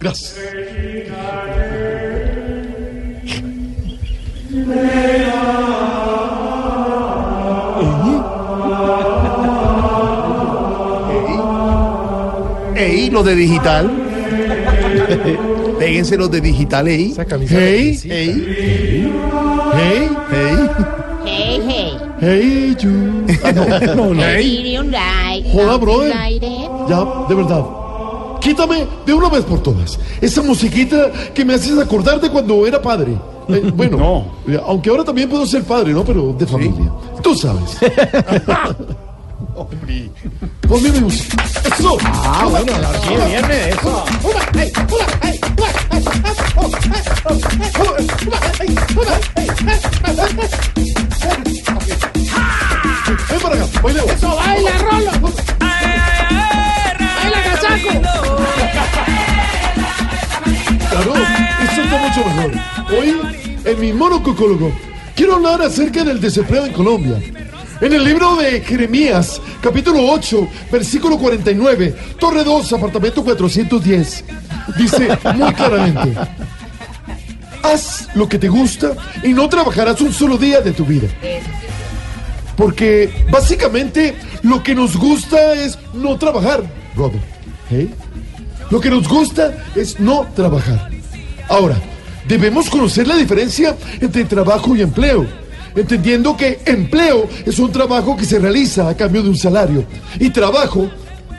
Gracias. Ey, los de digital. Péguense los de digital, ey. Hey, hey, hey, hey, hey, Hey, hey. hey, you. Ah, no, no, no. Hey. Joda, brother. Ya, de verdad. Quítame de una vez por todas esa musiquita que me haces acordar de cuando era padre. Eh, bueno, eh, aunque ahora también puedo ser padre, ¿no? Pero de familia. Tú sabes. Hombre. Ponme mi música. ¡Eso! Ah, bueno, aquí viene eso. Ven Hoy, en mi monococólogo, quiero hablar acerca del desempleo en Colombia. En el libro de Jeremías, capítulo 8, versículo 49, Torre 2, apartamento 410, dice muy claramente, haz lo que te gusta y no trabajarás un solo día de tu vida. Porque básicamente lo que nos gusta es no trabajar, Robert. ¿Eh? Lo que nos gusta es no trabajar. Ahora, debemos conocer la diferencia entre trabajo y empleo, entendiendo que empleo es un trabajo que se realiza a cambio de un salario. Y trabajo,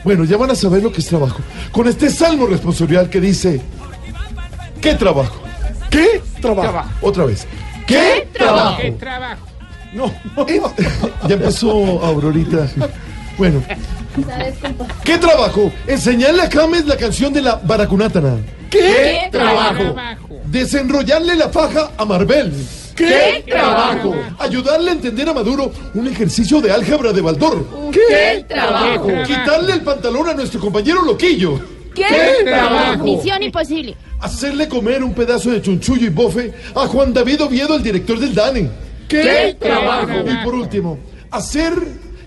bueno, ya van a saber lo que es trabajo. Con este salmo responsorial que dice, ¿qué trabajo? ¿Qué trabajo? Otra vez. ¿Qué, trabajo? ¿Qué trabajo? No, ya empezó Aurorita. Bueno. ¿Qué trabajo? Enseñarle a James la canción de la Baracunátana. ¿Qué, trabajo? Desenrollarle la faja a Marvel. ¿Qué, trabajo? Ayudarle a entender a Maduro un ejercicio de álgebra de Baldor. ¿Qué, trabajo? Quitarle el pantalón a nuestro compañero Loquillo. ¿Qué? trabajo? Misión imposible. Hacerle comer un pedazo de chunchullo y bofe a Juan David Oviedo, el director del DANE. ¿Qué, trabajo? Y por último, hacer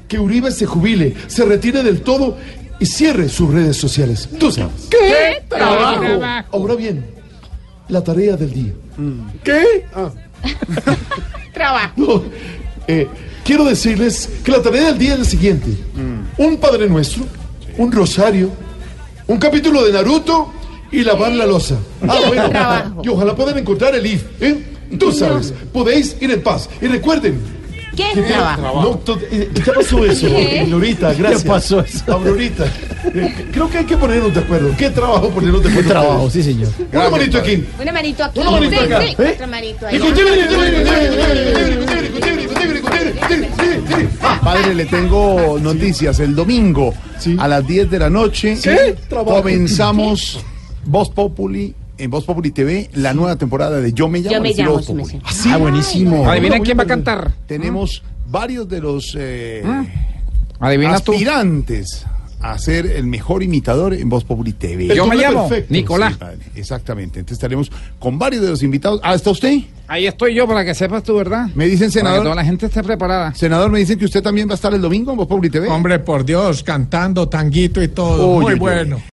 que Uribe se jubile, se retire del todo y cierre sus redes sociales. Tú sabes. ¿Qué, trabajo? Ahora bien, la tarea del día. ¿Qué? Ah. Trabajo. No, eh, quiero decirles que la tarea del día es la siguiente. Un Padre Nuestro, un Rosario, un capítulo de Naruto y lavar la losa. Ah, bueno. trabajo? Y ojalá puedan encontrar el IF. ¿eh? Tú sabes, podéis ir en paz. Y recuerden, ¿Qué trabajo? no, to- eh, ¿Qué pasó eso, ¿Qué? Aurorita? Gracias. ¿Qué pasó eso? Aurorita. Eh, Creo que hay que ponernos de acuerdo. ¿Qué trabajo ponernos de acuerdo? ¿Qué trabajo? Sí, señor. Una manito aquí. Una manito aquí. Una manito Sí, acá. sí. ¿Eh? Otra manito ahí. Padre, le tengo noticias. El domingo Sí. a las 10 de la noche ¿Qué? Comenzamos Voz Populi en Voz Populi TV la nueva temporada de Yo me llamo. Yo me llamo, Voz sí Populi. Ah, buenísimo. Adivina quién va a cantar. Tenemos varios de los eh, Adivina tú. aspirantes a ser el mejor imitador en Voz Populi TV. Yo me llamo perfecto. Nicolás. Sí, padre, exactamente. Entonces estaremos con varios de los invitados. Ah, ¿está usted? Ahí estoy yo para que sepas tú, ¿verdad? Me dicen, Para que senador. toda la gente esté preparada. Senador, me dicen que usted también va a estar el domingo en Voz Populi TV. Hombre, por Dios, cantando tanguito y todo. Uy, Muy uy, uy. bueno.